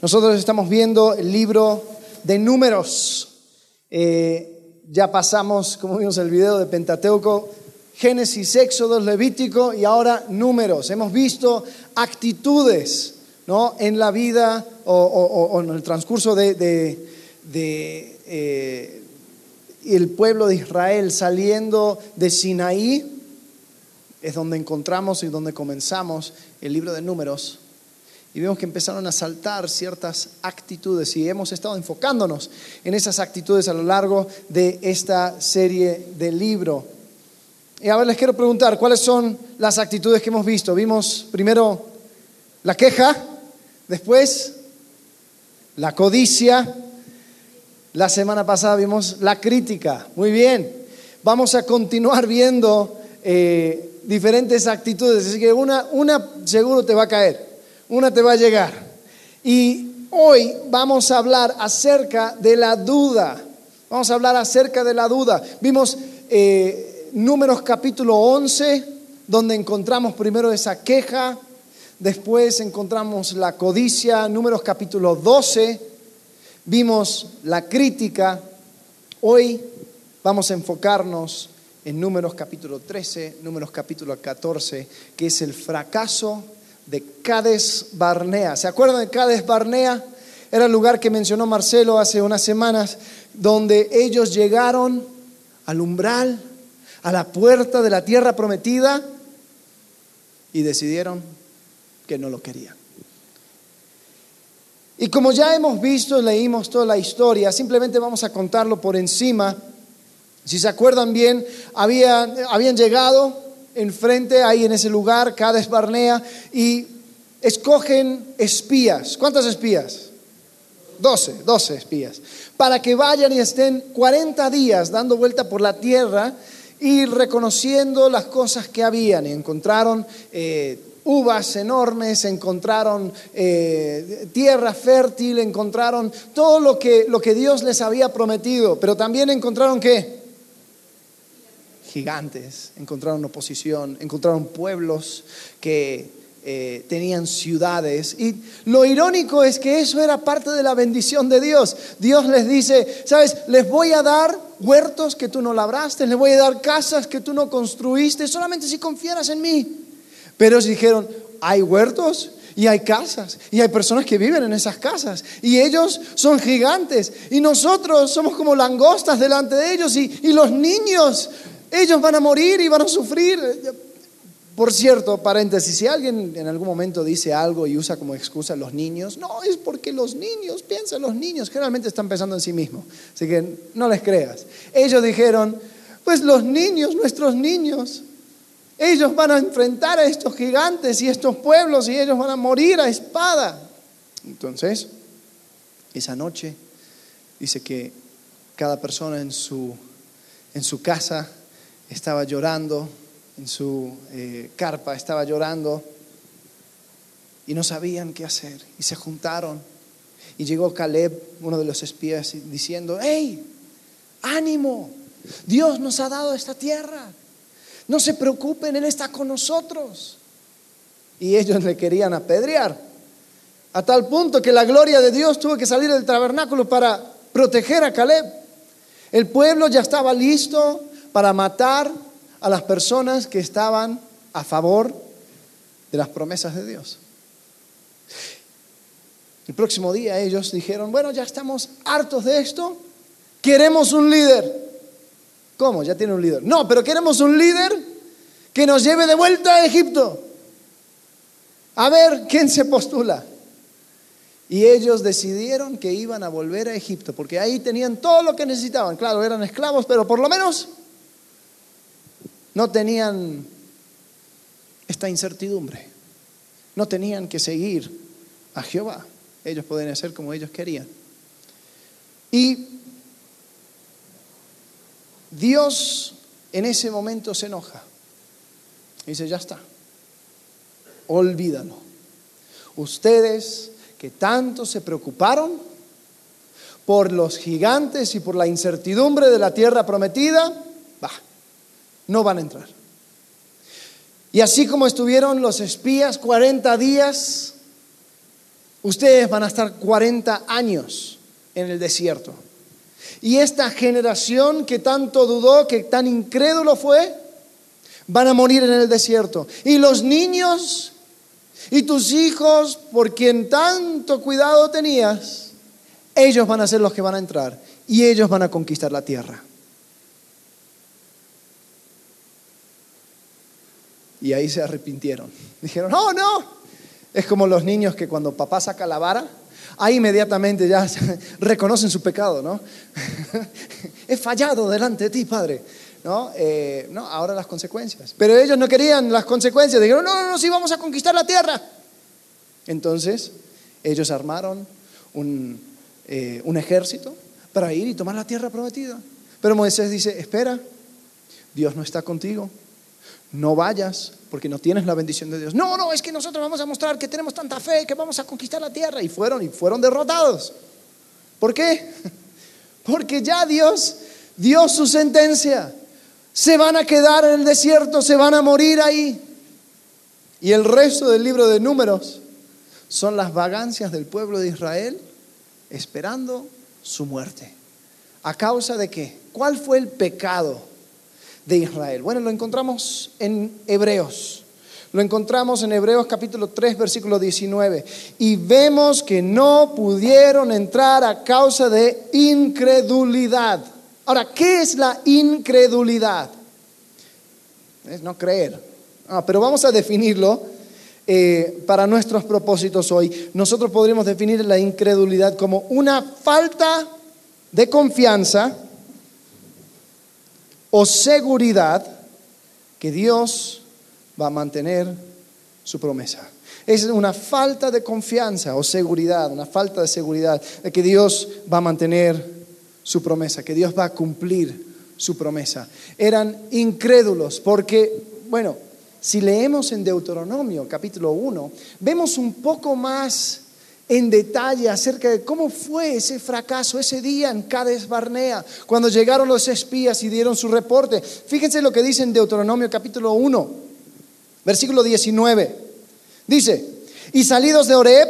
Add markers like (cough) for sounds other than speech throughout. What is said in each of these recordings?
Nosotros estamos viendo el libro de números. Eh, ya pasamos, como vimos el video de Pentateuco, Génesis, Éxodo, Levítico y ahora números. Hemos visto actitudes ¿no? en la vida o, en el transcurso de, eh, el pueblo de Israel saliendo de Sinaí. Es donde encontramos y donde comenzamos el libro de números y vemos que empezaron a saltar ciertas actitudes y hemos estado enfocándonos en esas actitudes a lo largo de esta serie de libro. Y ahora les quiero preguntar, ¿cuáles son las actitudes que hemos visto? Vimos primero la queja, después la codicia, la semana pasada vimos la crítica. Muy bien, vamos a continuar viendo eh, diferentes actitudes, así que una, una seguro te va a caer una te va a llegar. Y hoy vamos a hablar acerca de la duda. Vamos a hablar acerca de la duda. Vimos eh, números capítulo 11, donde encontramos primero esa queja, después encontramos la codicia, números capítulo 12, vimos la crítica. Hoy vamos a enfocarnos en números capítulo 13, números capítulo 14, que es el fracaso de Cades Barnea. ¿Se acuerdan de Cades Barnea? Era el lugar que mencionó Marcelo hace unas semanas, donde ellos llegaron al umbral, a la puerta de la tierra prometida y decidieron que no lo querían. Y como ya hemos visto, leímos toda la historia, simplemente vamos a contarlo por encima. Si se acuerdan bien, habían, habían llegado enfrente, ahí en ese lugar, Cades Barnea, y escogen espías. ¿Cuántas espías? Doce, doce espías. Para que vayan y estén 40 días dando vuelta por la tierra y reconociendo las cosas que habían. Y encontraron eh, uvas enormes, encontraron eh, tierra fértil, encontraron todo lo que, lo que Dios les había prometido. Pero también encontraron qué? Gigantes, encontraron oposición, encontraron pueblos que eh, tenían ciudades. Y lo irónico es que eso era parte de la bendición de Dios. Dios les dice, sabes, les voy a dar huertos que tú no labraste, les voy a dar casas que tú no construiste, solamente si confiaras en mí. Pero ellos dijeron, hay huertos y hay casas y hay personas que viven en esas casas y ellos son gigantes y nosotros somos como langostas delante de ellos y los niños ellos van a morir y van a sufrir. Por cierto, paréntesis, si alguien en algún momento dice algo y usa como excusa a los niños, no, es porque los niños, piensan los niños, generalmente están pensando en sí mismos. Así que no les creas. Ellos dijeron, pues los niños, nuestros niños, ellos van a enfrentar a estos gigantes y estos pueblos y ellos van a morir a espada. Entonces, esa noche dice que cada persona en su, en su casa estaba llorando, en su eh, carpa estaba llorando y no sabían qué hacer. Y se juntaron y llegó Caleb, uno de los espías, diciendo, hey, ánimo, Dios nos ha dado esta tierra, no se preocupen, Él está con nosotros. Y ellos le querían apedrear, a tal punto que la gloria de Dios tuvo que salir del tabernáculo para proteger a Caleb. El pueblo ya estaba listo, para matar a las personas que estaban a favor de las promesas de Dios. El próximo día ellos dijeron, bueno, ya estamos hartos de esto, queremos un líder. ¿Cómo? Ya tiene un líder. No, pero queremos un líder que nos lleve de vuelta a Egipto. A ver quién se postula. Y ellos decidieron que iban a volver a Egipto, porque ahí tenían todo lo que necesitaban. Claro, eran esclavos, pero por lo menos no tenían esta incertidumbre. No tenían que seguir a Jehová. Ellos podían hacer como ellos querían. Y Dios en ese momento se enoja. Y dice, ya está. Olvídalo. Ustedes que tanto se preocuparon por los gigantes y por la incertidumbre de la tierra prometida, va, no van a entrar. Y así como estuvieron los espías 40 días, Ustedes van a estar 40 años en el desierto. Y esta generación que tanto dudó, que tan incrédulo fue, van a morir en el desierto. Y los niños y tus hijos, por quien tanto cuidado tenías, ellos van a ser los que van a entrar y ellos van a conquistar la tierra. Y ahí se arrepintieron. Dijeron, no, no. Es como los niños que cuando papá saca la vara, ahí inmediatamente ya (laughs) reconocen su pecado, ¿no? (laughs) He fallado delante de ti, Padre. ¿No? Eh, no, ahora las consecuencias. Pero ellos no querían las consecuencias. Dijeron, no, no, no, sí vamos a conquistar la tierra. Entonces, ellos armaron un, eh, un ejército para ir y tomar la tierra prometida. Pero Moisés dice, espera, Dios no está contigo no vayas porque no tienes la bendición de Dios. No, no, es que nosotros vamos a mostrar que tenemos tanta fe que vamos a conquistar la tierra. Y fueron, y fueron derrotados. ¿Por qué? (laughs) Porque ya Dios dio su sentencia. Se van a quedar en el desierto, se van a morir ahí. Y el resto del libro de números son las vagancias del pueblo de Israel esperando su muerte. ¿A causa de qué? ¿Cuál fue el pecado de Israel. Bueno, lo encontramos en Hebreos. Lo encontramos en Hebreos capítulo 3, versículo 19. Y vemos que no pudieron entrar a causa de incredulidad. Ahora, ¿qué es la incredulidad? Es no creer. Ah, pero vamos a definirlo eh, para nuestros propósitos hoy. Nosotros podríamos definir la incredulidad como una falta de confianza o seguridad que Dios va a mantener su promesa. Es una falta de confianza o seguridad, una falta de seguridad de que Dios va a mantener su promesa, que Dios va a cumplir su promesa. Eran incrédulos porque, bueno, si leemos en Deuteronomio capítulo 1, vemos un poco más en detalle acerca de cómo fue ese fracaso ese día en Cades Barnea, cuando llegaron los espías y dieron su reporte. Fíjense lo que dice en Deuteronomio capítulo 1, versículo 19. Dice, y salidos de Oreb,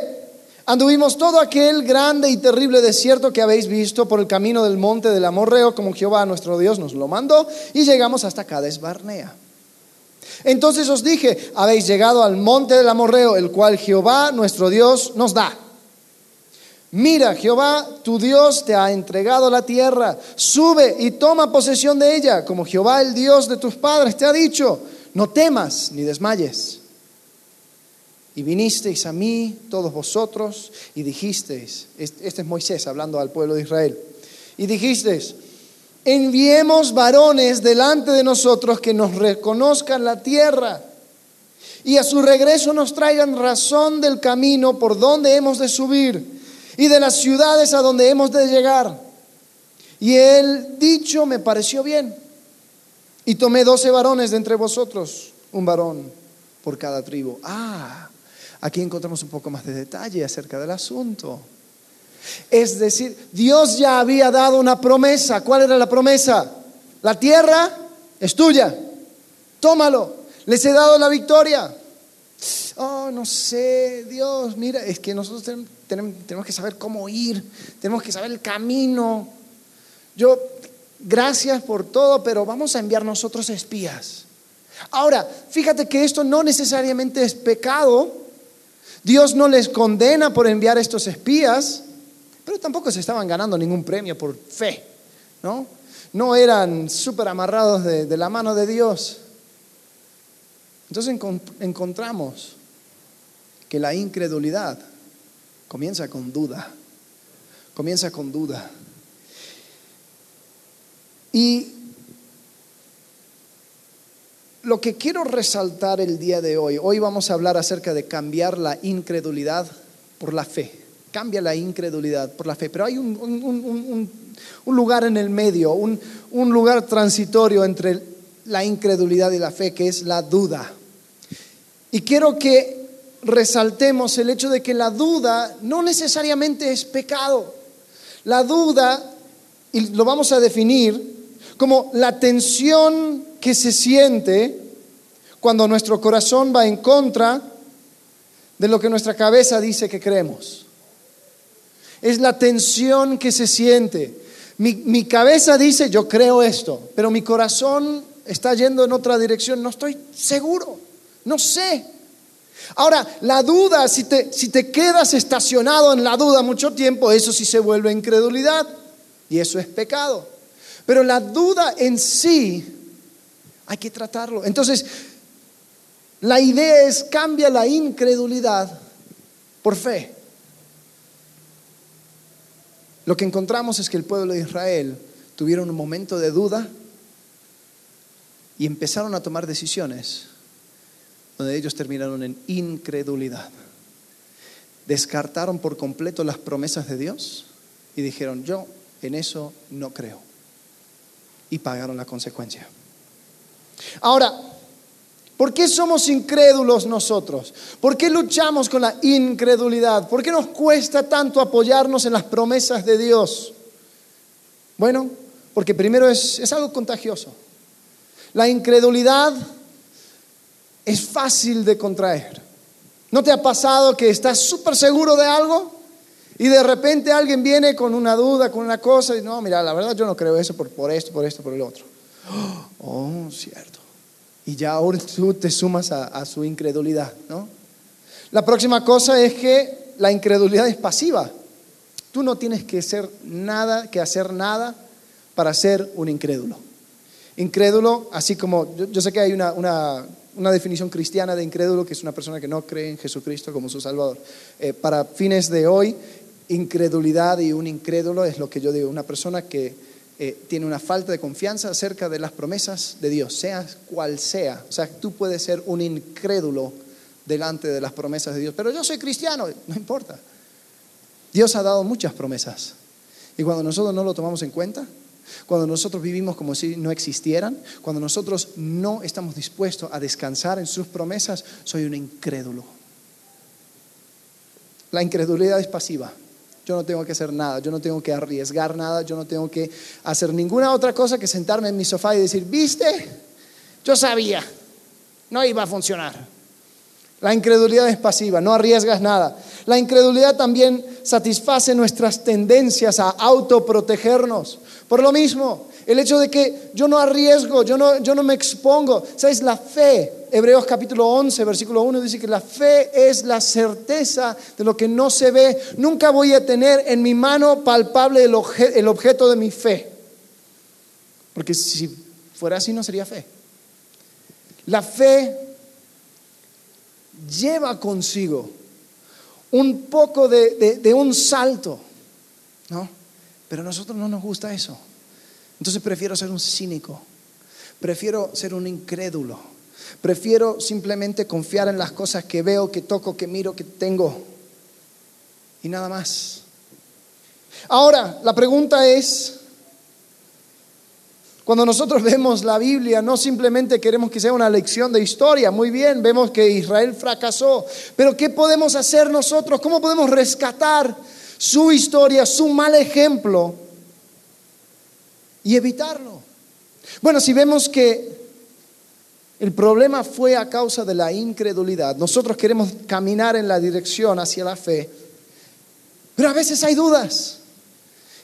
anduvimos todo aquel grande y terrible desierto que habéis visto por el camino del monte del Amorreo, como Jehová nuestro Dios nos lo mandó, y llegamos hasta Cades Barnea. Entonces os dije, habéis llegado al monte del Amorreo, el cual Jehová nuestro Dios nos da. Mira, Jehová, tu Dios te ha entregado la tierra. Sube y toma posesión de ella, como Jehová, el Dios de tus padres, te ha dicho. No temas ni desmayes. Y vinisteis a mí, todos vosotros, y dijisteis, este es Moisés hablando al pueblo de Israel, y dijisteis, enviemos varones delante de nosotros que nos reconozcan la tierra y a su regreso nos traigan razón del camino por donde hemos de subir y de las ciudades a donde hemos de llegar. Y el dicho me pareció bien. Y tomé doce varones de entre vosotros, un varón por cada tribu. Ah, aquí encontramos un poco más de detalle acerca del asunto. Es decir, Dios ya había dado una promesa. ¿Cuál era la promesa? La tierra es tuya. Tómalo. Les he dado la victoria. Oh, no sé, Dios, mira, es que nosotros tenemos, que saber cómo ir, tenemos que saber el camino. Yo, gracias por todo, pero vamos a enviar nosotros espías. Ahora, fíjate que esto no necesariamente es pecado. Dios no les condena por enviar estos espías, pero tampoco se estaban ganando ningún premio por fe, ¿no? No eran súper amarrados de, la mano de Dios. Entonces encontramos que la incredulidad Comienza con duda. Comienza con duda. Y lo que quiero resaltar el día de hoy, hoy vamos a hablar acerca de cambiar la incredulidad por la fe. Cambia la incredulidad por la fe. Pero hay un, lugar en el medio, un lugar transitorio entre la incredulidad y la fe, que es la duda. Y quiero que resaltemos el hecho de que la duda no necesariamente es pecado. La duda, y lo vamos a definir como la tensión que se siente cuando nuestro corazón va en contra de lo que nuestra cabeza dice que creemos. es la tensión que se siente. Mi, mi, cabeza dice, yo creo esto, pero mi corazón está yendo en otra dirección, no estoy seguro, no sé. Ahora, la duda, si te, si te quedas estacionado en la duda mucho tiempo, eso sí se vuelve incredulidad y eso es pecado. Pero la duda en sí hay que tratarlo. Entonces, la idea es cambia la incredulidad por fe. Lo que encontramos es que el pueblo de Israel tuvieron un momento de duda y empezaron a tomar decisiones donde ellos terminaron en incredulidad. Descartaron por completo las promesas de Dios y dijeron, yo en eso no creo. Y pagaron la consecuencia. Ahora, ¿por qué somos incrédulos nosotros? ¿Por qué luchamos con la incredulidad? ¿Por qué nos cuesta tanto apoyarnos en las promesas de Dios? Bueno, porque primero es, es algo contagioso. La incredulidad es fácil de contraer. ¿No te ha pasado que estás súper seguro de algo y de repente alguien viene con una duda, con una cosa y no, mira, la verdad yo no creo eso por, por esto, por esto, por el otro? Oh, cierto. Y ya ahora tú te sumas a, su incredulidad, ¿no? La próxima cosa es que la incredulidad es pasiva. Tú no tienes que hacer nada, que hacer nada para ser un incrédulo. Incrédulo, así como yo, sé que hay una, definición cristiana de incrédulo, que es una persona que no cree en Jesucristo como su Salvador. Eh, para fines de hoy, incredulidad y un incrédulo es lo que yo digo, una persona que eh, tiene una falta de confianza acerca de las promesas de Dios, sea cual sea. O sea, tú puedes ser un incrédulo delante de las promesas de Dios, pero yo soy cristiano, no importa. Dios ha dado muchas promesas. Y cuando nosotros no lo tomamos en cuenta, cuando nosotros vivimos como si no existieran, cuando nosotros no estamos dispuestos a descansar en sus promesas, soy un incrédulo. La incredulidad es pasiva. Yo no tengo que hacer nada, yo no tengo que arriesgar nada, yo no tengo que hacer ninguna otra cosa que sentarme en mi sofá y decir, viste, yo sabía, no iba a funcionar. La incredulidad es pasiva, no arriesgas nada. La incredulidad también satisface nuestras tendencias a autoprotegernos. Por lo mismo, el hecho de que yo no arriesgo, yo no, yo no me expongo. ¿Sabes? La fe, Hebreos capítulo 11, versículo 1 dice que la fe es la certeza de lo que no se ve. Nunca voy a tener en mi mano palpable el, el objeto de mi fe. Porque si fuera así no sería fe. La fe lleva consigo un poco de, un salto, ¿no? Pero a nosotros no nos gusta eso. Entonces prefiero ser un cínico, prefiero ser un incrédulo, prefiero simplemente confiar en las cosas que veo, que toco, que miro, que tengo y nada más. Ahora, la pregunta es, cuando nosotros vemos la Biblia, no simplemente queremos que sea una lección de historia, muy bien, vemos que Israel fracasó, pero ¿qué podemos hacer nosotros? ¿Cómo podemos rescatar su historia, su mal ejemplo y evitarlo? Bueno, si vemos que el problema fue a causa de la incredulidad, nosotros queremos caminar en la dirección hacia la fe, pero a veces hay dudas.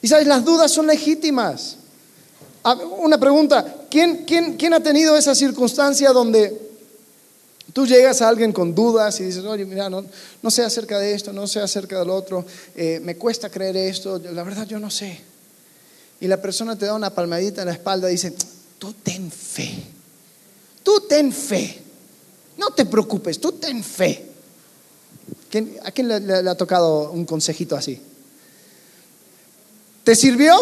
Y sabes, las dudas son legítimas. Una pregunta, ¿quién, quién, ha tenido esa circunstancia donde tú llegas a alguien con dudas y dices, oye, mira, no, no sé acerca de esto, no sé acerca del otro, eh, me cuesta creer esto, la verdad yo no sé. Y la persona te da una palmadita en la espalda y dice, tú ten fe, tú ten fe, no te preocupes, tú ten fe. ¿A quién le, le ha tocado un consejito así? ¿Te sirvió?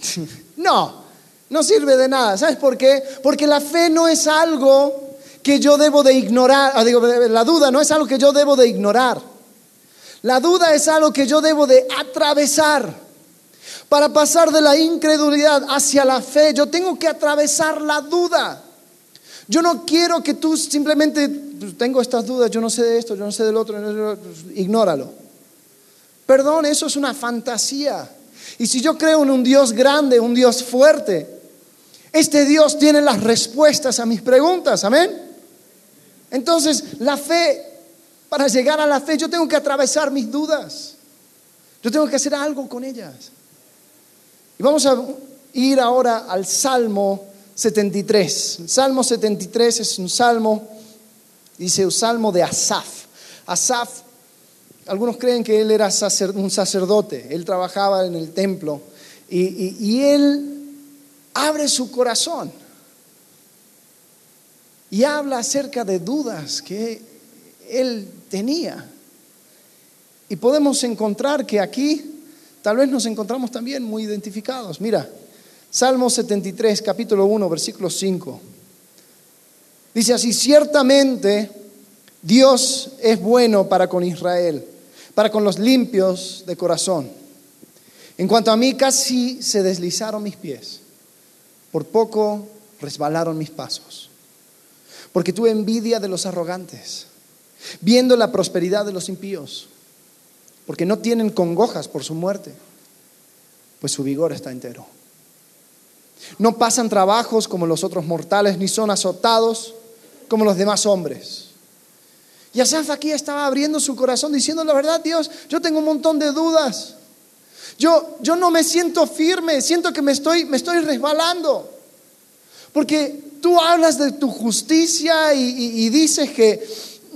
(laughs) No, no sirve de nada. ¿Sabes por qué? Porque la fe no es algo que yo debo de ignorar. Ah, la duda no es algo que yo debo de ignorar. La duda es algo que yo debo de atravesar. Para pasar de la incredulidad hacia la fe, yo tengo que atravesar la duda. Yo no quiero que tú simplemente, pues, tengo estas dudas, yo no sé de esto, yo no sé del otro, ignóralo. Perdón, eso es una fantasía. Y si yo creo en un Dios grande, un Dios fuerte, este Dios tiene las respuestas a mis preguntas, amén. Entonces, la fe, para llegar a la fe, yo tengo que atravesar mis dudas. Yo tengo que hacer algo con ellas. Y vamos a ir ahora al Salmo 73. El Salmo 73 es un salmo, dice un salmo de Asaf. Asaf, algunos creen que él era un sacerdote, él trabajaba en el templo y, y él abre su corazón y habla acerca de dudas que él tenía. Y podemos encontrar que aquí tal vez nos encontramos también muy identificados. Mira, Salmo 73, capítulo 1, versículo 5. Dice así, ciertamente Dios es bueno para con Israel, para con los limpios de corazón. En cuanto a mí, casi se deslizaron mis pies, por poco resbalaron mis pasos, porque tuve envidia de los arrogantes, viendo la prosperidad de los impíos, porque no tienen congojas por su muerte, pues su vigor está entero. No pasan trabajos como los otros mortales, ni son azotados como los demás hombres. Y Asaf aquí estaba abriendo su corazón diciendo la verdad, Dios, yo tengo un montón de dudas. Yo, yo no me siento firme, siento que me estoy, me estoy resbalando. Porque tú hablas de tu justicia y, dices que,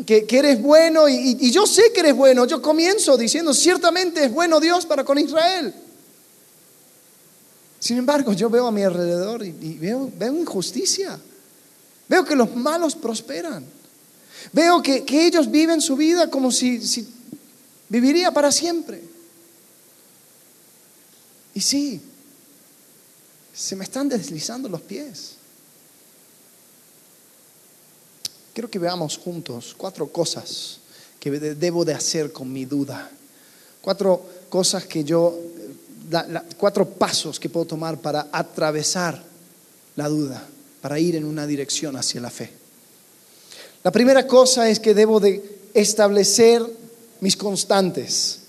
que, eres bueno y, y yo sé que eres bueno. Yo comienzo diciendo, ciertamente es bueno Dios para con Israel. Sin embargo, yo veo a mi alrededor y, veo, injusticia. Veo que los malos prosperan. Veo que, ellos viven su vida como si, si viviría para siempre. Y sí, se me están deslizando los pies. Quiero que veamos juntos cuatro cosas que debo de hacer con mi duda. Cuatro cosas que yo cuatro pasos que puedo tomar para atravesar la duda, para ir en una dirección hacia la fe. La primera cosa es que debo de establecer mis constantes.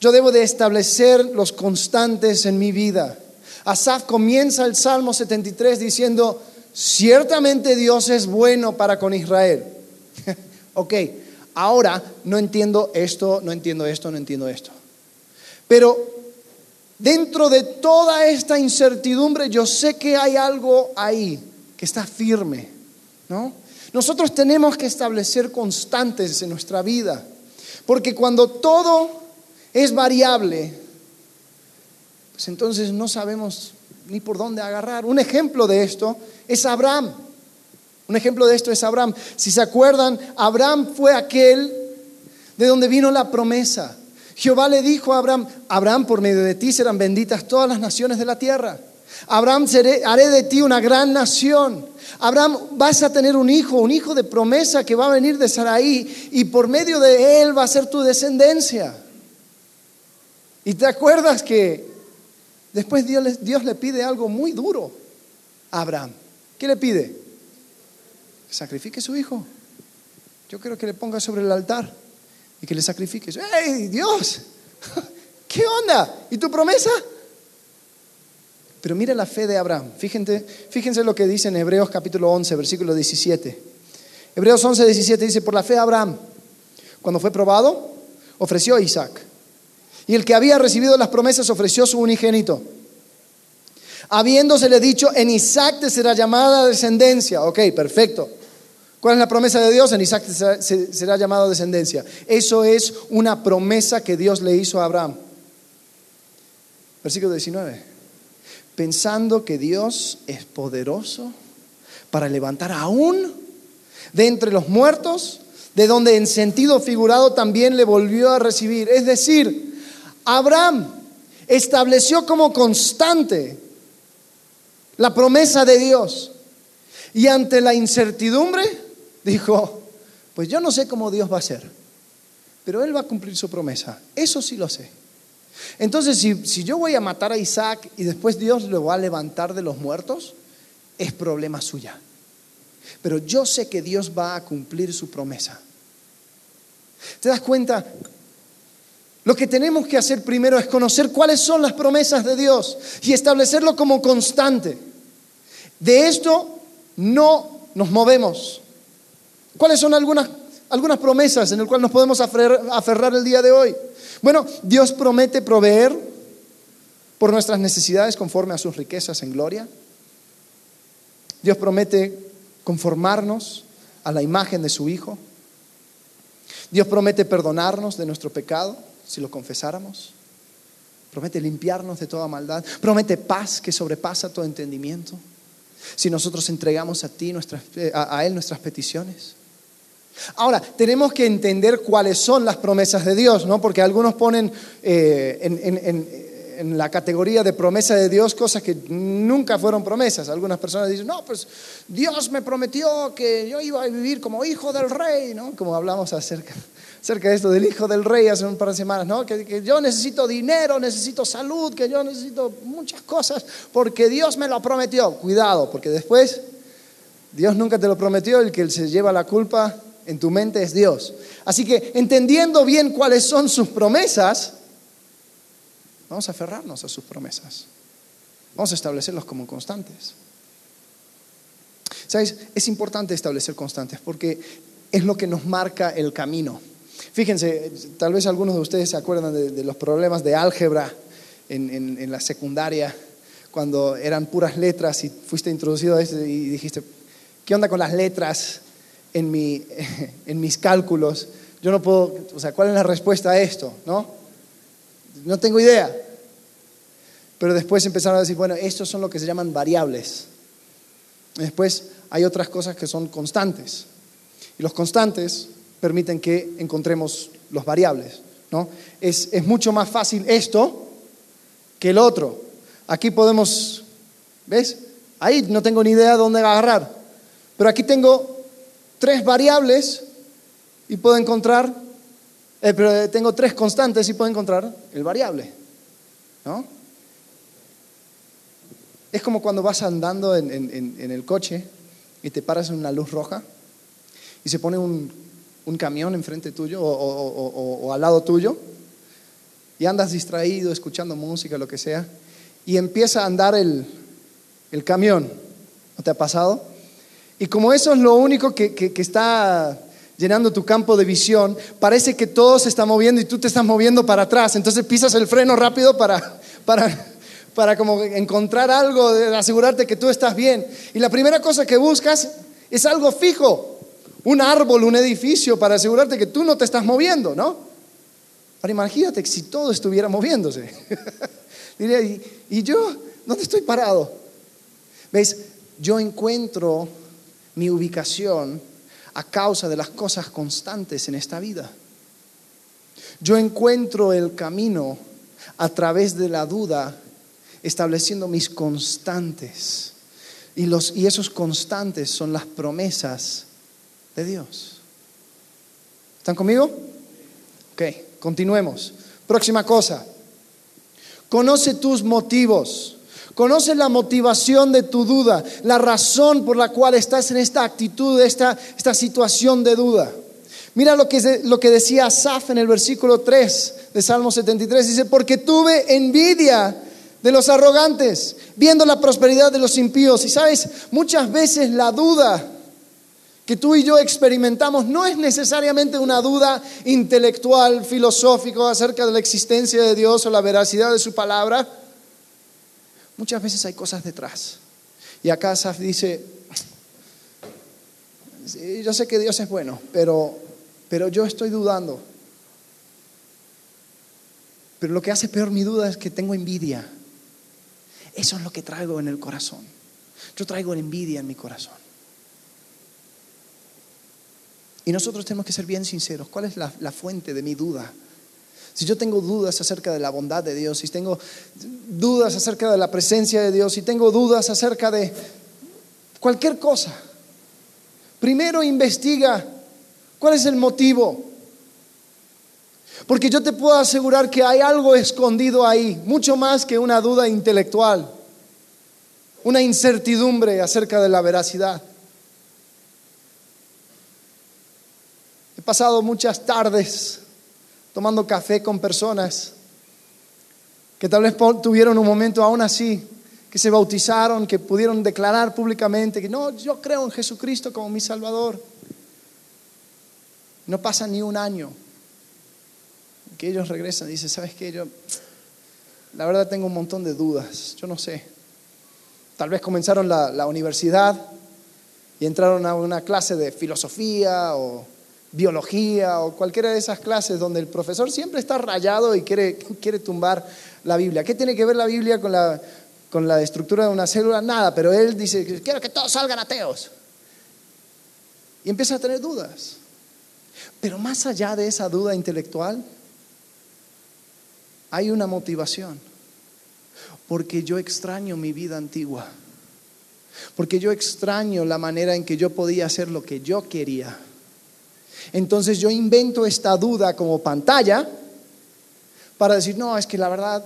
Yo debo de establecer los constantes en mi vida. Asaf comienza el Salmo 73 diciendo, ciertamente Dios es bueno para con Israel. (laughs) ok, ahora no entiendo esto, no entiendo esto, no entiendo esto. Pero Dentro de toda esta incertidumbre, yo sé que hay algo ahí que está firme, ¿no? Nosotros tenemos que establecer constantes en nuestra vida, porque cuando todo es variable, pues entonces no sabemos ni por dónde agarrar. Un ejemplo de esto es Abraham. Un ejemplo de esto es Abraham. Si se acuerdan, Abraham fue aquel de donde vino la promesa. Jehová le dijo a Abraham, Abraham, por medio de ti serán benditas todas las naciones de la tierra. Abraham, haré de ti una gran nación. Abraham, vas a tener un hijo, un hijo de promesa que va a venir de Saraí y por medio de él va a ser tu descendencia. Y te acuerdas que después Dios, le pide algo muy duro a Abraham. ¿Qué le pide? Que sacrifique a su hijo. Yo quiero que le ponga sobre el altar y que le sacrifiques. ¡Hey, Dios! (laughs) ¿Qué onda? ¿Y tu promesa? Pero mira la fe de Abraham. Fíjense, fíjense lo que dice en Hebreos capítulo 11, versículo 17. Hebreos 11, 17 dice, por la fe de Abraham, cuando fue probado, ofreció a Isaac. Y el que había recibido las promesas ofreció su unigénito. Habiéndosele dicho, en Isaac te será llamada descendencia. Ok, perfecto. ¿Cuál es la promesa de Dios? En Isaac será, llamado descendencia. Eso es una promesa que Dios le hizo a Abraham. Versículo 19. Pensando que Dios es poderoso para levantar aún de entre los muertos, de donde en sentido figurado también le volvió a recibir. Es decir, Abraham estableció como constante la promesa de Dios. Y ante la incertidumbre, dijo, pues yo no sé cómo Dios va a hacer, pero Él va a cumplir su promesa. Eso sí lo sé. Entonces, si, yo voy a matar a Isaac y después Dios lo va a levantar de los muertos, es problema suya. Pero yo sé que Dios va a cumplir su promesa. ¿Te das cuenta? Lo que tenemos que hacer primero es conocer cuáles son las promesas de Dios y establecerlo como constante. De esto no nos movemos. ¿Cuáles son algunas algunas promesas en el cual nos podemos aferrar el día de hoy. Bueno, Dios promete proveer por nuestras necesidades conforme a sus riquezas en gloria. Dios promete conformarnos a la imagen de su Hijo. Dios promete perdonarnos de nuestro pecado si lo confesáramos. Promete limpiarnos de toda maldad. Promete paz que sobrepasa todo entendimiento. Si nosotros entregamos a ti, eh, a, Él nuestras peticiones. Ahora, tenemos que entender cuáles son las promesas de Dios, ¿no? Porque algunos ponen eh, en, la categoría de promesa de Dios cosas que nunca fueron promesas. Algunas personas dicen, no, pues Dios me prometió que yo iba a vivir como hijo del rey, ¿no? Como hablamos acerca de esto del hijo del rey hace un par de semanas, ¿no? Que, yo necesito dinero, necesito salud, que yo necesito muchas cosas, porque Dios me lo prometió. Cuidado, porque después Dios nunca te lo prometió, el que se lleva la culpa en tu mente es Dios. Así que entendiendo bien cuáles son sus promesas, vamos a aferrarnos a sus promesas. Vamos a establecerlos como constantes. ¿Sabes? Es importante establecer constantes porque es lo que nos marca el camino. Fíjense, tal vez algunos de ustedes se acuerdan de, los problemas de álgebra en, la secundaria, cuando eran puras letras y fuiste introducido a esto y dijiste, ¿qué onda con las letras en, mi, (laughs) en mis cálculos? Yo no puedo, o sea, ¿cuál es la respuesta a esto? ¿No? No tengo idea. Pero después empezaron a decir, bueno, estos son lo que se llaman variables. Después hay otras cosas que son constantes. Y los constantes permiten que encontremos los variables. ¿no? Es, es mucho más fácil esto que el otro. Aquí podemos, ¿ves? Ahí no tengo ni idea de dónde agarrar. Pero aquí tengo tres variables y puedo encontrar, eh, pero tengo tres constantes y puedo encontrar el variable. ¿no? Es como cuando vas andando en, el coche y te paras en una luz roja y se pone un camión enfrente tuyo o, al lado tuyo y andas distraído, escuchando música, lo que sea, y empieza a andar el, camión. ¿No te ha pasado? Y como eso es lo único que, está llenando tu campo de visión, parece que todo se está moviendo y tú te estás moviendo para atrás. Entonces pisas el freno rápido para, para, para como encontrar algo, asegurarte que tú estás bien. Y la primera cosa que buscas es algo fijo un árbol, un edificio para asegurarte que tú no te estás moviendo, ¿no? Ahora imagínate que si todo estuviera moviéndose. (laughs) Diría, ¿y, yo dónde estoy parado? ¿Ves? Yo encuentro mi ubicación a causa de las cosas constantes en esta vida. Yo encuentro el camino a través de la duda, estableciendo mis constantes. Y, los, y esos constantes son las promesas de Dios. ¿Están conmigo? Ok, continuemos. Próxima cosa. Conoce tus motivos. Conoce la motivación de tu duda, la razón por la cual estás en esta actitud, esta, esta situación de duda. Mira lo que, lo que decía Asaf en el versículo 3 de Salmo 73. Dice, porque tuve envidia de los arrogantes, viendo la prosperidad de los impíos. Y sabes, muchas veces la duda que tú y yo experimentamos no es necesariamente una duda intelectual, filosófica acerca de la existencia de Dios o la veracidad de su palabra. Muchas veces hay cosas detrás. Y acá Saf dice, yo sé que Dios es bueno, pero, pero yo estoy dudando. Pero lo que hace peor mi duda es que tengo envidia. Eso es lo que traigo en el corazón. Yo traigo envidia en mi corazón. Y nosotros tenemos que ser bien sinceros. ¿Cuál es la, fuente de mi duda? Si yo tengo dudas acerca de la bondad de Dios, si tengo dudas acerca de la presencia de Dios, si tengo dudas acerca de cualquier cosa, primero investiga cuál es el motivo. Porque yo te puedo asegurar que hay algo escondido ahí, mucho más que una duda intelectual, una incertidumbre acerca de la veracidad. pasado muchas tardes tomando café con personas que tal vez tuvieron un momento aún así, que se bautizaron, que pudieron declarar públicamente que no, yo creo en Jesucristo como mi Salvador. No pasa ni un año que ellos regresan y dicen, ¿sabes qué? Yo, la verdad tengo un montón de dudas, yo no sé. Tal vez comenzaron la, la universidad y entraron a una clase de filosofía o biología o cualquiera de esas clases donde el profesor siempre está rayado y quiere, quiere tumbar la Biblia. ¿Qué tiene que ver la Biblia con la, con la estructura de una célula? Nada, pero él dice, quiero que todos salgan ateos. Y empieza a tener dudas. Pero más allá de esa duda intelectual, hay una motivación. Porque yo extraño mi vida antigua. Porque yo extraño la manera en que yo podía hacer lo que yo quería. Entonces yo invento esta duda como pantalla para decir, no, es que la verdad,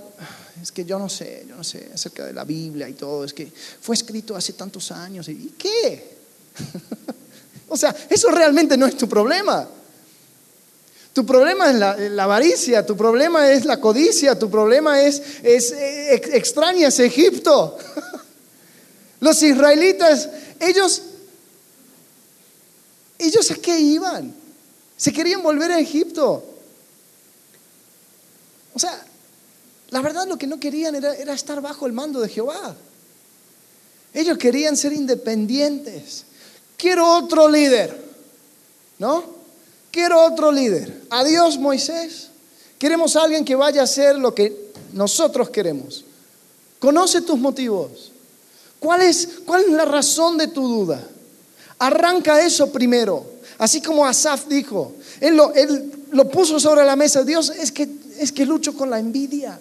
es que yo no sé, yo no sé acerca de la Biblia y todo, es que fue escrito hace tantos años. ¿Y qué? (laughs) o sea, eso realmente no es tu problema. Tu problema es la, avaricia, tu problema es la codicia, tu problema es, es eh, extrañas Egipto. (laughs) Los israelitas, ellos, ellos a qué iban? Se querían volver a Egipto. O sea, la verdad lo que no querían era, estar bajo el mando de Jehová. Ellos querían ser independientes. Quiero otro líder, ¿no? Quiero otro líder. Adiós Moisés. Queremos a alguien que vaya a hacer lo que nosotros queremos. Conoce tus motivos. ¿Cuál es, cuál es la razón de tu duda? Arranca eso primero. Así como Asaf dijo, él lo, puso sobre la mesa, Dios, es que, es que lucho con la envidia.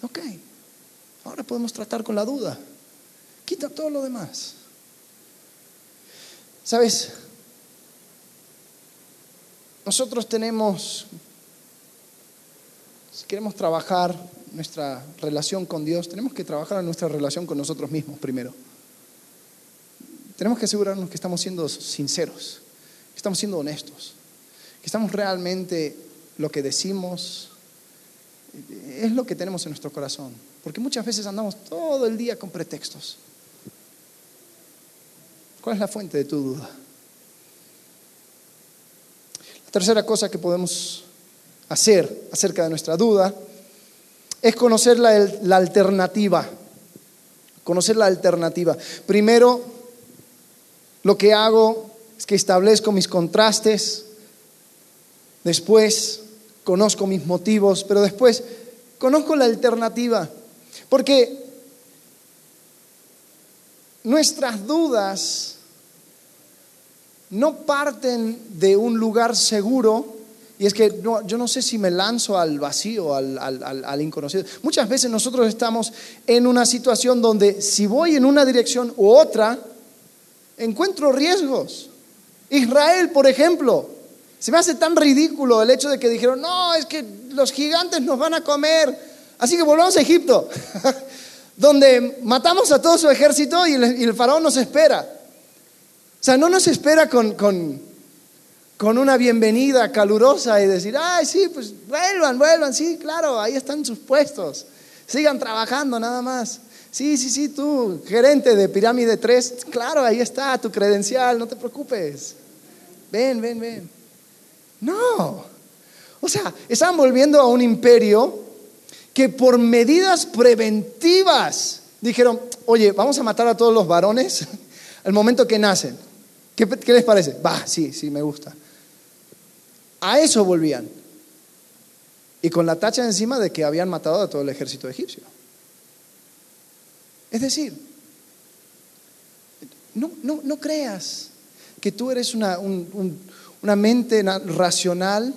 Ok, ahora podemos tratar con la duda. Quita todo lo demás. ¿Sabes? Nosotros tenemos, si queremos trabajar nuestra relación con Dios, tenemos que trabajar en nuestra relación con nosotros mismos primero. Tenemos que asegurarnos que estamos siendo sinceros, que estamos siendo honestos, que estamos realmente lo que decimos, es lo que tenemos en nuestro corazón. Porque muchas veces andamos todo el día con pretextos. ¿Cuál es la fuente de tu duda? La tercera cosa que podemos hacer acerca de nuestra duda es conocer la, la alternativa. Conocer la alternativa. Primero, lo que hago es que establezco mis contrastes, después conozco mis motivos, pero después conozco la alternativa. Porque nuestras dudas no parten de un lugar seguro, y es que yo no sé si me lanzo al vacío, al, al, inconocido. Muchas veces nosotros estamos en una situación donde si voy en una dirección u otra, encuentro riesgos. Israel, por ejemplo, se me hace tan ridículo el hecho de que dijeron, no, es que los gigantes nos van a comer, así que volvamos a Egipto, (laughs) donde matamos a todo su ejército y el, faraón nos espera. O sea, no nos espera con, con, con una bienvenida calurosa y decir, ay, sí, pues vuelvan, vuelvan, sí, claro, ahí están sus puestos, sigan trabajando nada más. Sí, sí, sí, tú, gerente de Pirámide 3, claro, ahí está tu credencial, no te preocupes. Ven, ven, ven. No. O sea, están volviendo a un imperio que por medidas preventivas dijeron, oye, vamos a matar a todos los varones (laughs) al momento que nacen. ¿Qué, qué les parece? Va, sí, sí, me gusta. A eso volvían. Y con la tacha encima de que habían matado a todo el ejército egipcio. Es decir, no, no, creas que tú eres una, una mente racional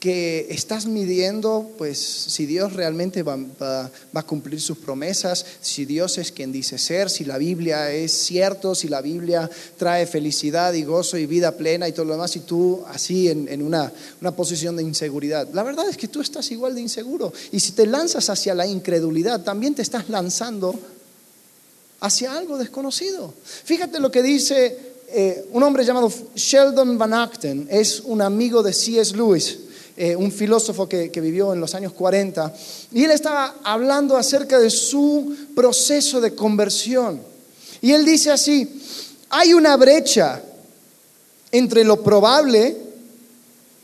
que estás midiendo, pues, si Dios realmente va, va, a cumplir sus promesas, si Dios es quien dice ser, si la Biblia es cierto, si la Biblia trae felicidad y gozo y vida plena y todo lo demás, y tú así en, en una, una posición de inseguridad. La verdad es que tú estás igual de inseguro. Y si te lanzas hacia la incredulidad, también te estás lanzando hacia algo desconocido. Fíjate lo que dice eh, un hombre llamado Sheldon Van Acten, es un amigo de C.S. Lewis, eh, un filósofo que, vivió en los años 40, y él estaba hablando acerca de su proceso de conversión. Y él dice así, hay una brecha entre lo probable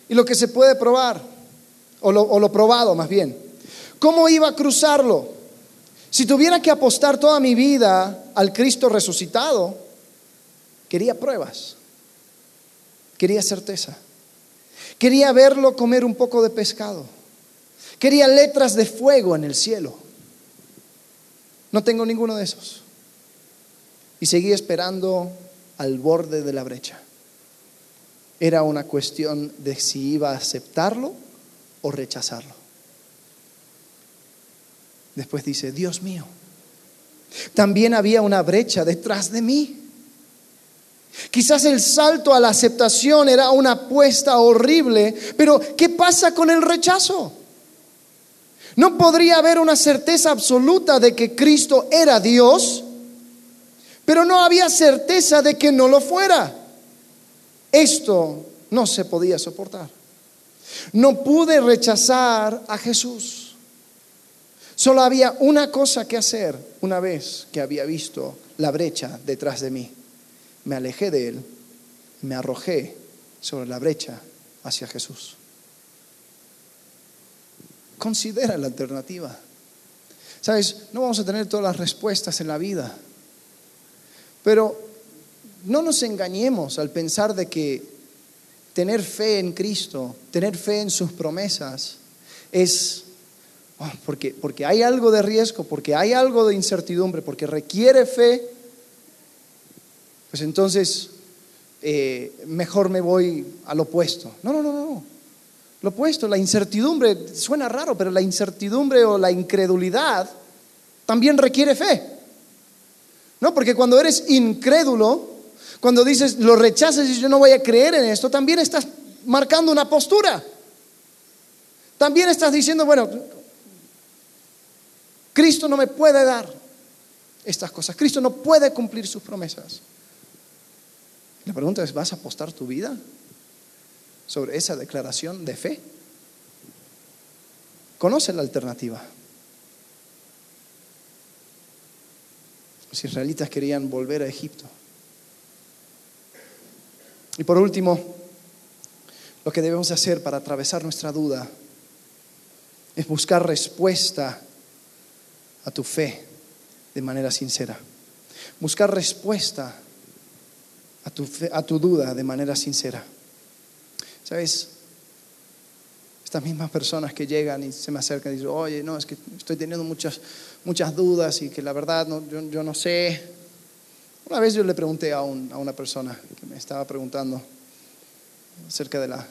y lo que se puede probar, o lo, o lo probado más bien. ¿Cómo iba a cruzarlo? Si tuviera que apostar toda mi vida al Cristo resucitado, quería pruebas, quería certeza, quería verlo comer un poco de pescado, quería letras de fuego en el cielo. No tengo ninguno de esos. Y seguí esperando al borde de la brecha. Era una cuestión de si iba a aceptarlo o rechazarlo. Después dice, Dios mío, también había una brecha detrás de mí. Quizás el salto a la aceptación era una apuesta horrible, pero ¿qué pasa con el rechazo? No podría haber una certeza absoluta de que Cristo era Dios, pero no había certeza de que no lo fuera. Esto no se podía soportar. No pude rechazar a Jesús. Solo había una cosa que hacer una vez que había visto la brecha detrás de mí. Me alejé de él, me arrojé sobre la brecha hacia Jesús. Considera la alternativa. Sabes, no vamos a tener todas las respuestas en la vida, pero no nos engañemos al pensar de que tener fe en Cristo, tener fe en sus promesas, es oh, porque, porque hay algo de riesgo, porque hay algo de incertidumbre, porque requiere fe, pues entonces eh, mejor me voy al opuesto. No, no, no, no. Lo opuesto, la incertidumbre, suena raro, pero la incertidumbre o la incredulidad también requiere fe. ¿No? Porque cuando eres incrédulo, cuando dices, lo rechazas y yo no voy a creer en esto, también estás marcando una postura. También estás diciendo, bueno, Cristo no me puede dar estas cosas. Cristo no puede cumplir sus promesas. La pregunta es, ¿vas a apostar tu vida sobre esa declaración de fe? Conoce la alternativa. Los israelitas querían volver a Egipto. Y por último, lo que debemos hacer para atravesar nuestra duda es buscar respuesta a tu fe de manera sincera. Buscar respuesta a tu, a tu duda de manera sincera. ¿Sabes? Estas mismas personas que llegan y se me acercan y dicen, oye, no, es que estoy teniendo muchas, muchas dudas y que la verdad no, yo, no sé. Una vez yo le pregunté a, una persona que me estaba preguntando acerca de la,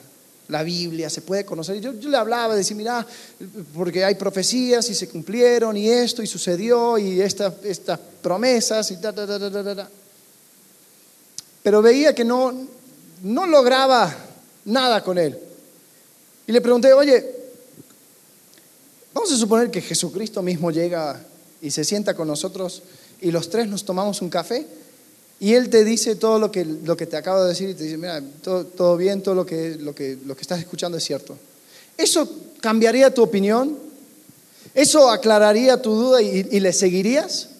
la Biblia, ¿se puede conocer? Yo, yo le hablaba, decía, mira, porque hay profecías y se cumplieron y esto y sucedió y estas promesas y ta, ta, ta, ta, ta pero veía que no, no lograba nada con él. Y le pregunté, oye, vamos a suponer que Jesucristo mismo llega y se sienta con nosotros y los tres nos tomamos un café y él te dice todo lo que, lo que te acabo de decir y te dice, mira, todo, bien, todo lo que, lo, que, lo que estás escuchando es cierto. ¿Eso cambiaría tu opinión? ¿Eso aclararía tu duda y, y le seguirías?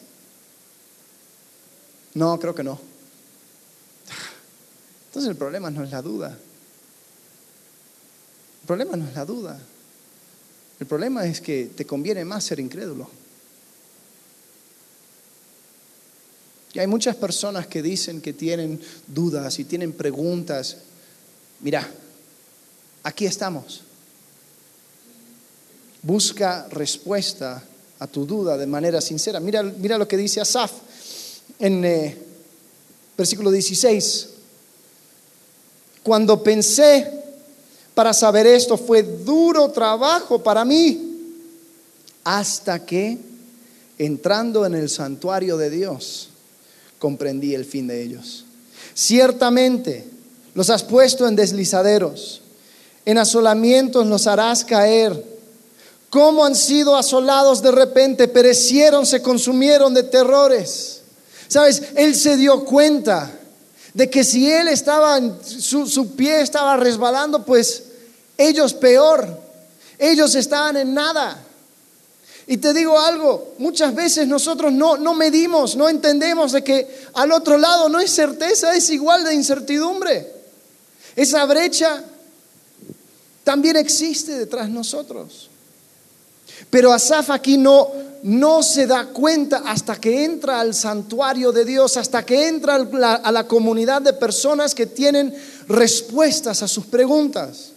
No, creo que no. Entonces el problema no es la duda. El problema no es la duda. El problema es que te conviene más ser incrédulo. Y hay muchas personas que dicen que tienen dudas y tienen preguntas. Mira, aquí estamos. Busca respuesta a tu duda de manera sincera. Mira, mira lo que dice Asaf en eh, versículo 16. Cuando pensé para saber esto, fue duro trabajo para mí, hasta que, entrando en el santuario de Dios, comprendí el fin de ellos. Ciertamente, los has puesto en deslizaderos, en asolamientos los harás caer. ¿Cómo han sido asolados de repente? Perecieron, se consumieron de terrores. Sabes, él se dio cuenta de que si él estaba, su, su pie estaba resbalando, pues ellos peor, ellos estaban en nada. Y te digo algo, muchas veces nosotros no, no medimos, no entendemos de que al otro lado no es certeza, es igual de incertidumbre. Esa brecha también existe detrás de nosotros. Pero Asaf aquí no, no se da cuenta hasta que entra al santuario de Dios, hasta que entra a la comunidad de personas que tienen respuestas a sus preguntas.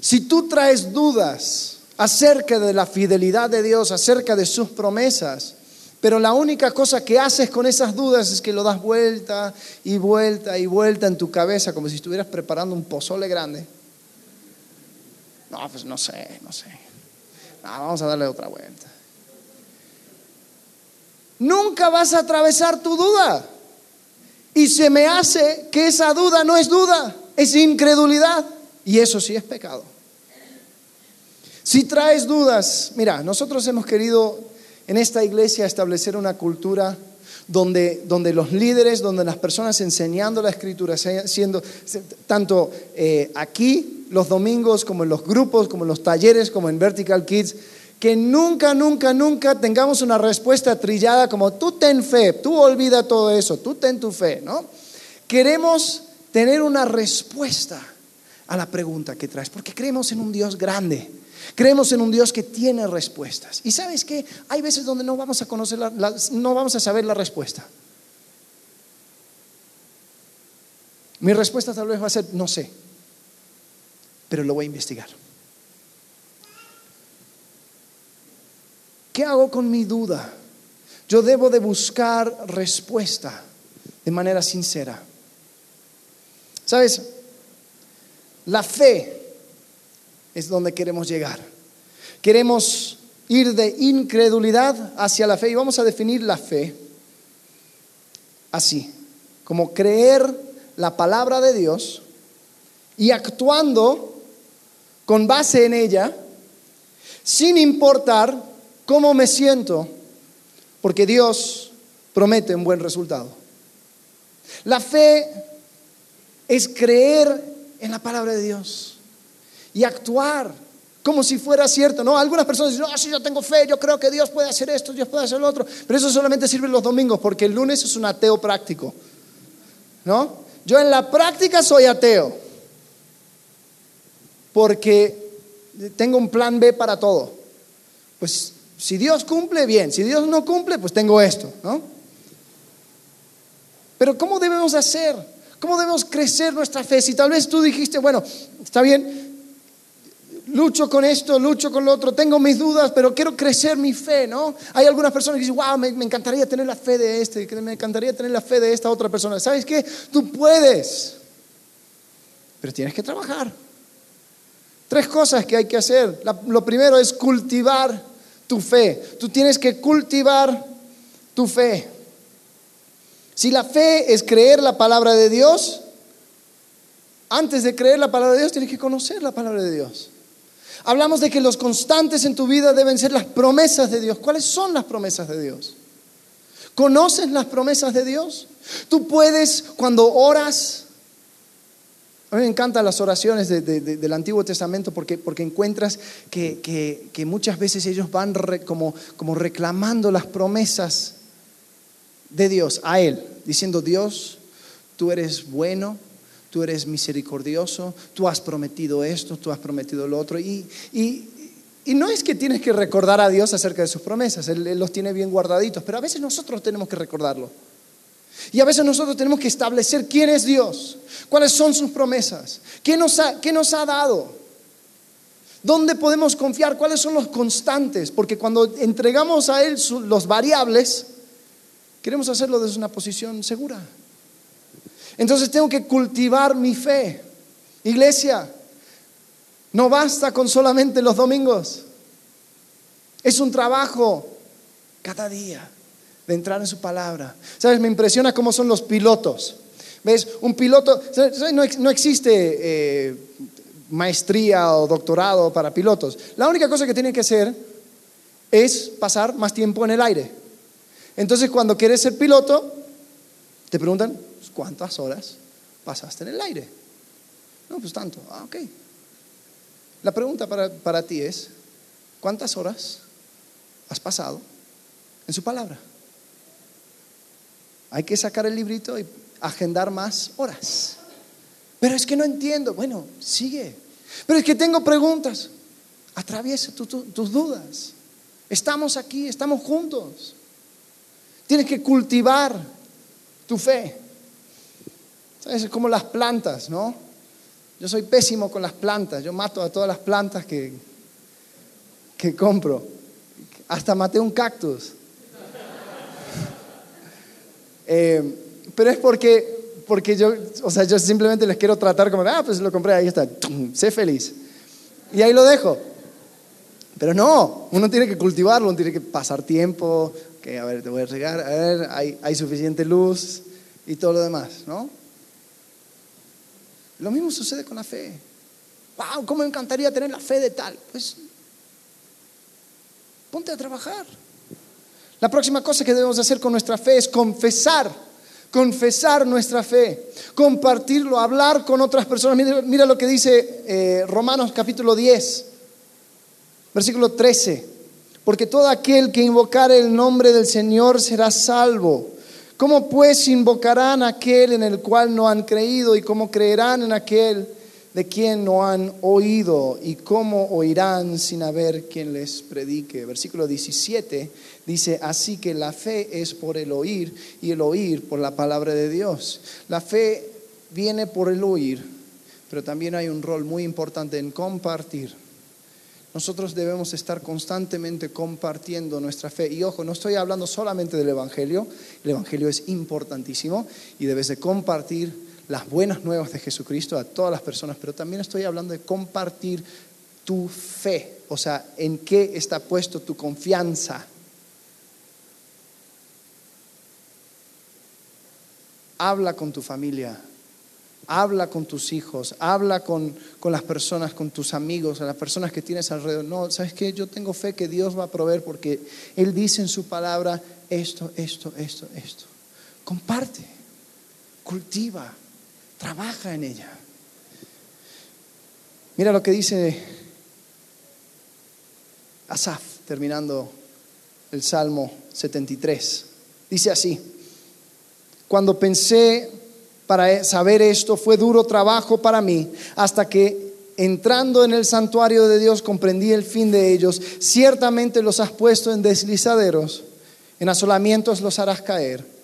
Si tú traes dudas acerca de la fidelidad de Dios, acerca de sus promesas, pero la única cosa que haces con esas dudas es que lo das vuelta y vuelta y vuelta en tu cabeza, como si estuvieras preparando un pozole grande. No, pues no sé, no sé. vamos a darle otra vuelta. Nunca vas a atravesar tu duda. Y se me hace que esa duda no es duda, es incredulidad. Y eso sí es pecado. Si traes dudas, mira, nosotros hemos querido en esta iglesia establecer una cultura donde, donde los líderes, donde las personas enseñando la escritura, siendo tanto eh, aquí los domingos como en los grupos, como en los talleres, como en Vertical Kids, que nunca, nunca, nunca tengamos una respuesta trillada como tú ten fe, tú olvida todo eso, tú ten tu fe, ¿no? Queremos tener una respuesta a la pregunta que traes, porque creemos en un Dios grande Creemos en un Dios que tiene respuestas. Y sabes que hay veces donde no vamos a conocer, no vamos a saber la respuesta. Mi respuesta tal vez va a ser, no sé, pero lo voy a investigar. ¿Qué hago con mi duda? Yo debo de buscar respuesta de manera sincera. ¿Sabes? La fe es donde queremos llegar. Queremos ir de incredulidad hacia la fe y vamos a definir la fe así, como creer la palabra de Dios y actuando con base en ella, sin importar cómo me siento, porque Dios promete un buen resultado. La fe es creer en la palabra de Dios y actuar como si fuera cierto. No, algunas personas dicen, no, si yo tengo fe, yo creo que Dios puede hacer esto, Dios puede hacer lo otro. Pero eso solamente sirve los domingos, porque el lunes es un ateo práctico. ¿No? Yo en la práctica soy ateo, porque tengo un plan B para todo. Pues si Dios cumple, bien. Si Dios no cumple, pues tengo esto, ¿no? Pero ¿cómo debemos hacer? ¿Cómo debemos crecer nuestra fe? Si tal vez tú dijiste, bueno, está bien, lucho con esto, lucho con lo otro, tengo mis dudas, pero quiero crecer mi fe, ¿no? Hay algunas personas que dicen, wow, me, encantaría tener la fe de este, me encantaría tener la fe de esta otra persona. ¿Sabes qué? Tú puedes, pero tienes que trabajar. Tres cosas que hay que hacer. lo primero es cultivar tu fe. Tú tienes que cultivar tu fe. Si la fe es creer la palabra de Dios, antes de creer la palabra de Dios, tienes que conocer la palabra de Dios. Hablamos de que los constantes en tu vida deben ser las promesas de Dios. ¿Cuáles son las promesas de Dios? ¿Conoces las promesas de Dios? Tú puedes, cuando oras, a mí me encantan las oraciones del Antiguo Testamento porque, porque encuentras que, muchas veces ellos van como, como reclamando las promesas de Dios a Él, diciendo, Dios, tú eres bueno, tú eres misericordioso, tú has prometido esto, tú has prometido lo otro. Y, no es que tienes que recordar a Dios acerca de sus promesas, él, los tiene bien guardaditos, pero a veces nosotros tenemos que recordarlo. Y a veces nosotros tenemos que establecer quién es Dios, cuáles son sus promesas, qué nos ha, qué nos ha dado, dónde podemos confiar, cuáles son los constantes, porque cuando entregamos a Él los variables, queremos hacerlo desde una posición segura. Entonces tengo que cultivar mi fe. Iglesia, no basta con solamente los domingos. Es un trabajo cada día de entrar en su palabra. ¿Sabes? Me impresiona cómo son los pilotos. ¿Ves? Un piloto, no, existe eh, maestría o doctorado para pilotos. La única cosa que tienen que hacer es pasar más tiempo en el aire. Entonces, cuando quieres ser piloto, te preguntan, ¿cuántas horas pasaste en el aire? No, pues tanto. Ah, ok. La pregunta para, para ti es, ¿cuántas horas has pasado en su palabra? Hay que sacar el librito y agendar más horas. Pero es que no entiendo. Bueno, sigue. Pero es que tengo preguntas. Atraviesa tus dudas. Estamos aquí, estamos juntos. Tienes que cultivar tu fe. Es como las plantas, ¿no? Yo soy pésimo con las plantas. Yo mato a todas las plantas que, que compro. Hasta maté un cactus. (laughs) Eh, pero es porque, porque yo, o sea, yo simplemente les quiero tratar como, ah, pues lo compré, ahí está, sé feliz. Y ahí lo dejo. Pero no, uno tiene que cultivarlo, uno tiene que pasar tiempo, a ver, te voy a regar, a ver, hay, hay suficiente luz y todo lo demás, ¿no? Lo mismo sucede con la fe. ¡Wow! ¿Cómo me encantaría tener la fe de tal? Pues ponte a trabajar. La próxima cosa que debemos hacer con nuestra fe es confesar, confesar nuestra fe, compartirlo, hablar con otras personas. Mira, lo que dice eh, Romanos capítulo 10, versículo 13. Porque todo aquel que invocare el nombre del Señor será salvo. ¿Cómo pues invocarán aquel en el cual no han creído y cómo creerán en aquel de quien no han oído y cómo oirán sin haber quien les predique? Versículo 17 dice, así que la fe es por el oír y el oír por la palabra de Dios. La fe viene por el oír, pero también hay un rol muy importante en compartir. Nosotros debemos estar constantemente compartiendo nuestra fe. Y ojo, no estoy hablando solamente del Evangelio, el Evangelio es importantísimo y debes de compartir las buenas nuevas de Jesucristo a todas las personas, pero también estoy hablando de compartir tu fe, o sea, en qué está puesto tu confianza. Habla con tu familia, Habla con tus hijos, habla con, las personas, con tus amigos, con las personas que tienes alrededor. No, ¿sabes qué? Yo tengo fe que Dios va a proveer porque Él dice en su palabra esto, esto, esto, esto. Comparte, cultiva, trabaja en ella. Mira lo que dice Asaf, terminando el Salmo 73. Dice así, cuando pensé para saber esto fue duro trabajo para mí hasta que entrando en el santuario de Dios comprendí el fin de ellos. Ciertamente los has puesto en deslizaderos, en asolamientos los harás caer.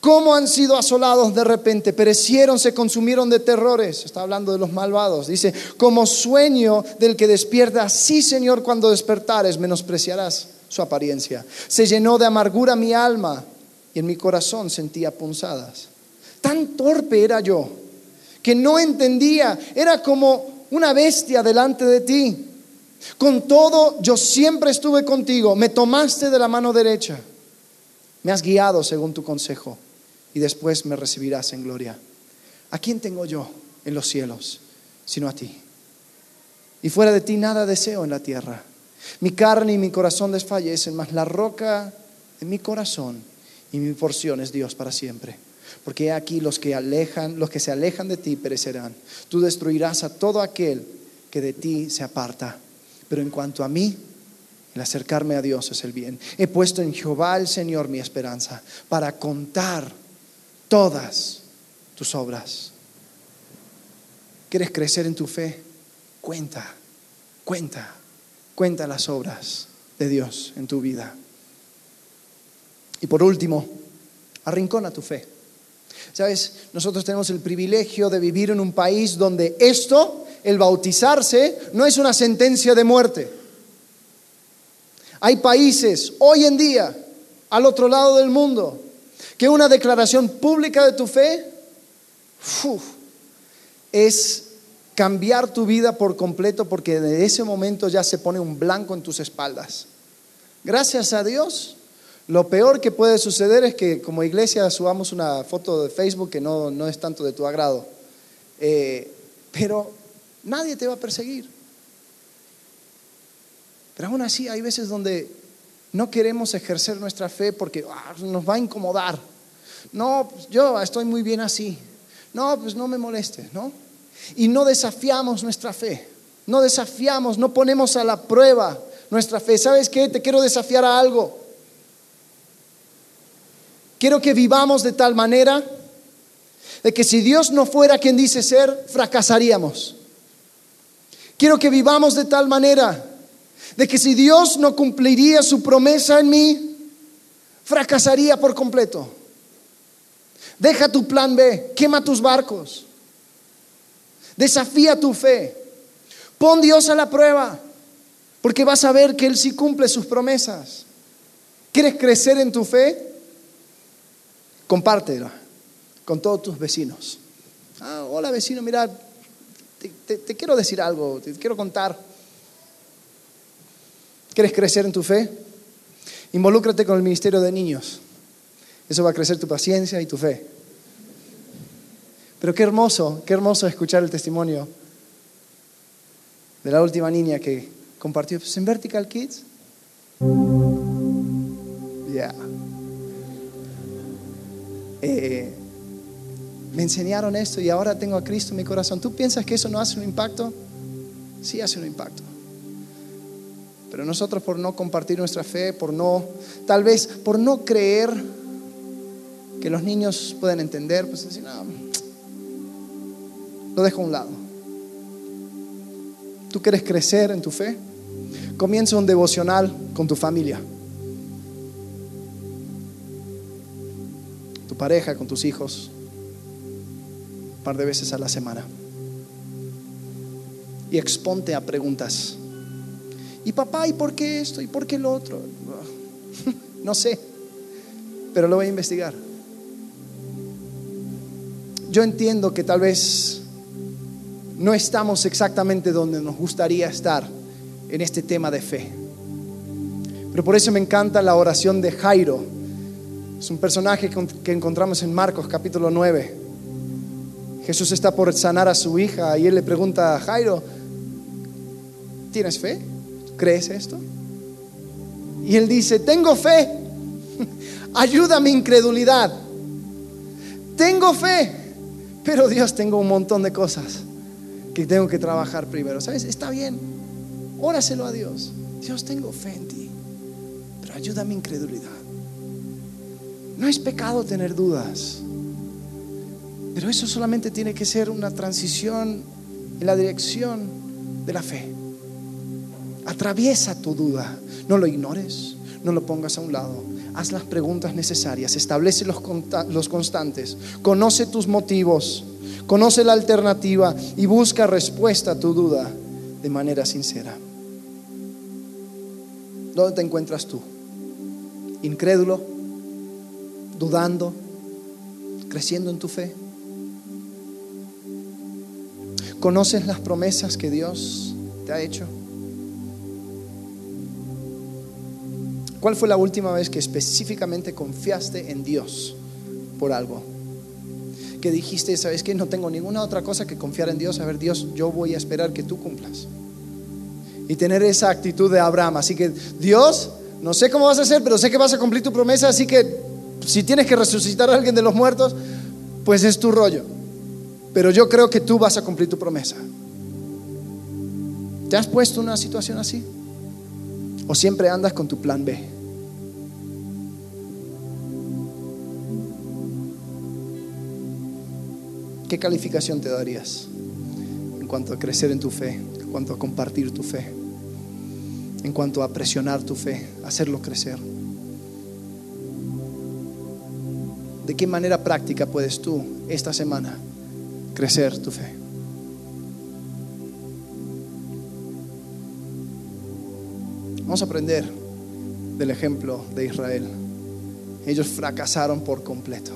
¿Cómo han sido asolados de repente? Perecieron, se consumieron de terrores. Está hablando de los malvados. Dice, como sueño del que despierta, sí Señor, cuando despertares menospreciarás su apariencia. Se llenó de amargura mi alma y en mi corazón sentía punzadas tan torpe era yo que no entendía, era como una bestia delante de ti. Con todo, yo siempre estuve contigo, me tomaste de la mano derecha, me has guiado según tu consejo y después me recibirás en gloria. ¿A quién tengo yo en los cielos sino a ti? Y fuera de ti nada deseo en la tierra. Mi carne y mi corazón desfallecen, mas la roca de mi corazón y mi porción es Dios para siempre porque aquí los que alejan, los que se alejan de ti perecerán. Tú destruirás a todo aquel que de ti se aparta. Pero en cuanto a mí, el acercarme a Dios es el bien. He puesto en Jehová el Señor mi esperanza para contar todas tus obras. ¿Quieres crecer en tu fe? Cuenta, cuenta, cuenta las obras de Dios en tu vida. Y por último, arrincona tu fe. Sabes, nosotros tenemos el privilegio de vivir en un país donde esto, el bautizarse, no es una sentencia de muerte. Hay países hoy en día, al otro lado del mundo, que una declaración pública de tu fe es cambiar tu vida por completo porque de ese momento ya se pone un blanco en tus espaldas. Gracias a Dios, lo peor que puede suceder es que como iglesia subamos una foto de Facebook que no, no es tanto de tu agrado. Eh, pero nadie te va a perseguir. Pero aún así hay veces donde no queremos ejercer nuestra fe porque ah, nos va a incomodar. No, pues yo estoy muy bien así. No, pues no me moleste, ¿no? Y no desafiamos nuestra fe. No desafiamos, no ponemos a la prueba nuestra fe. ¿Sabes qué? Te quiero desafiar a algo. Quiero que vivamos de tal manera de que si Dios no fuera quien dice ser, fracasaríamos. Quiero que vivamos de tal manera de que si Dios no cumpliría su promesa en mí, fracasaría por completo. Deja tu plan B, quema tus barcos, desafía tu fe, pon Dios a la prueba, porque vas a ver que Él sí cumple sus promesas. ¿Quieres crecer en tu fe? Compártela con todos tus vecinos. Ah, hola vecino, mira, te, quiero decir algo, te quiero contar. ¿Quieres crecer en tu fe? Involúcrate con el ministerio de niños. Eso va a crecer tu paciencia y tu fe. Pero qué hermoso, qué hermoso escuchar el testimonio de la última niña que compartió pues, en Vertical Kids. Ya. Eh, me enseñaron esto y ahora tengo a Cristo en mi corazón. ¿Tú piensas que eso no hace un impacto? Sí hace un impacto. Pero nosotros por no compartir nuestra fe, por no, tal vez por no creer que los niños pueden entender, pues decir, no, lo dejo a un lado. ¿Tú quieres crecer en tu fe? Comienza un devocional con tu familia. Pareja, con tus hijos par de veces a la semana. Y exponte a preguntas. ¿Y papá, y por qué esto? ¿Y por qué lo otro? (laughs) No sé, pero lo voy a investigar. Yo entiendo que tal vez no estamos exactamente donde nos gustaría estar en este tema de fe. Pero por eso me encanta la oración de Jairo. Es un personaje que encontramos en Marcos capítulo 9 Jesús está por sanar a su hija y él le pregunta a Jairo, ¿tienes fe? ¿Crees esto? Y él dice, tengo fe, (laughs) ayuda mi incredulidad. Tengo fe, pero Dios tengo un montón de cosas que tengo que trabajar primero. ¿Sabes? Está bien, óraselo a Dios. Dios, tengo fe en ti, pero ayuda mi incredulidad. No es pecado tener dudas. Pero eso solamente tiene que ser una transición en la dirección de la fe. Atraviesa tu duda, no lo ignores, no lo pongas a un lado. Haz las preguntas necesarias, establece los, los constantes, conoce tus motivos, conoce la alternativa y busca respuesta a tu duda de manera sincera. ¿Dónde te encuentras tú? ¿Incrédulo? ¿Dudando? ¿Creciendo en tu fe? ¿Conoces las promesas que Dios te ha hecho? ¿Cuál fue la última vez que específicamente confiaste en Dios por algo? Que dijiste, ¿sabes qué? No tengo ninguna otra cosa que confiar en Dios. A ver, Dios, yo voy a esperar que tú cumplas. Y tener esa actitud de Abraham. Así que, Dios, no sé cómo vas a hacer, pero sé que vas a cumplir tu promesa. Así que, si tienes que resucitar a alguien de los muertos, pues es tu rollo pero yo creo que tú vas a cumplir tu promesa. ¿Te has puesto una situación así? ¿O siempre andas con tu plan B? ¿Qué calificación te darías en cuanto a crecer en tu fe, en cuanto a compartir tu fe, en cuanto a presionar tu fe, hacerlo crecer? ¿De qué manera práctica puedes tú esta semana crecer tu fe. Vamos a aprender del ejemplo de Israel. Ellos fracasaron por completo.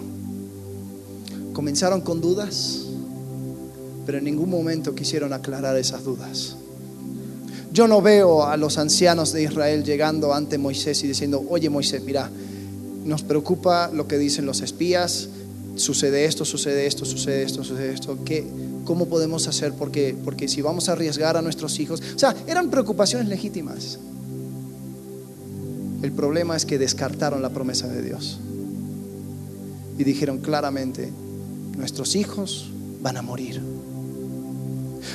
Comenzaron con dudas, pero en ningún momento quisieron aclarar esas dudas. Yo no veo a los ancianos de Israel llegando ante Moisés y diciendo, oye Moisés, mira, nos preocupa lo que dicen los espías, sucede esto, sucede esto, sucede esto, sucede esto, ¿qué, ¿cómo podemos hacer? Porque, porque si vamos a arriesgar a nuestros hijos, o sea, eran preocupaciones legítimas. El problema es que descartaron la promesa de Dios y dijeron claramente, nuestros hijos van a morir.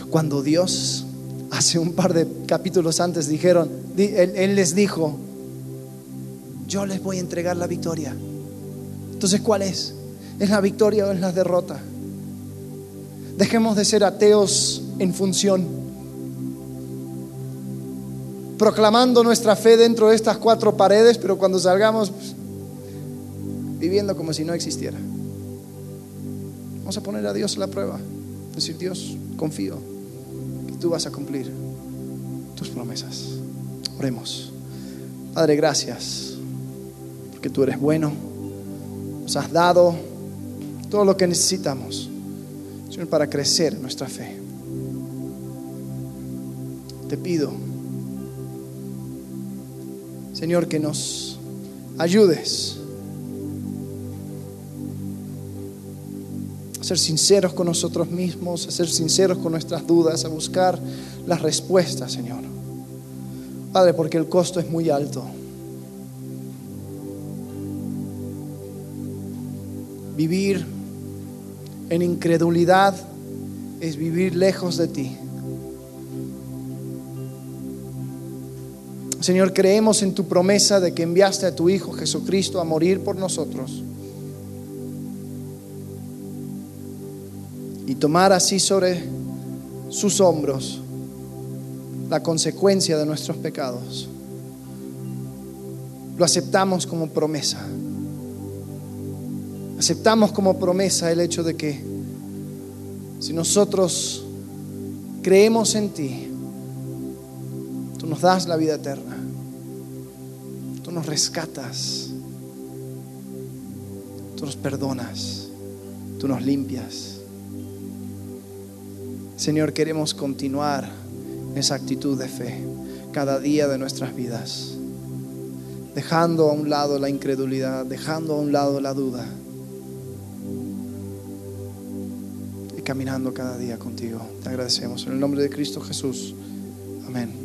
Cuando Dios hace un par de capítulos antes dijeron, él, él les dijo, yo les voy a entregar la victoria. Entonces, ¿cuál es? ¿Es la victoria o es la derrota? Dejemos de ser ateos en función, proclamando nuestra fe dentro de estas cuatro paredes, pero cuando salgamos pues, viviendo como si no existiera. Vamos a poner a Dios la prueba. Decir, Dios, confío que tú vas a cumplir tus promesas. Oremos. Padre, gracias, porque tú eres bueno, nos has dado todo lo que necesitamos, Señor, para crecer nuestra fe. Te pido, Señor, que nos ayudes a ser sinceros con nosotros mismos, a ser sinceros con nuestras dudas, a buscar las respuestas, Señor. Padre, porque el costo es muy alto. Vivir en incredulidad es vivir lejos de ti. Señor, creemos en tu promesa de que enviaste a tu Hijo Jesucristo a morir por nosotros y tomar así sobre sus hombros la consecuencia de nuestros pecados. Lo aceptamos como promesa. Aceptamos como promesa el hecho de que si nosotros creemos en ti, tú nos das la vida eterna. Tú nos rescatas. Tú nos perdonas. Tú nos limpias. Señor, queremos continuar esa actitud de fe cada día de nuestras vidas, dejando a un lado la incredulidad, dejando a un lado la duda caminando cada día contigo. Te agradecemos en el nombre de Cristo Jesús. Amén.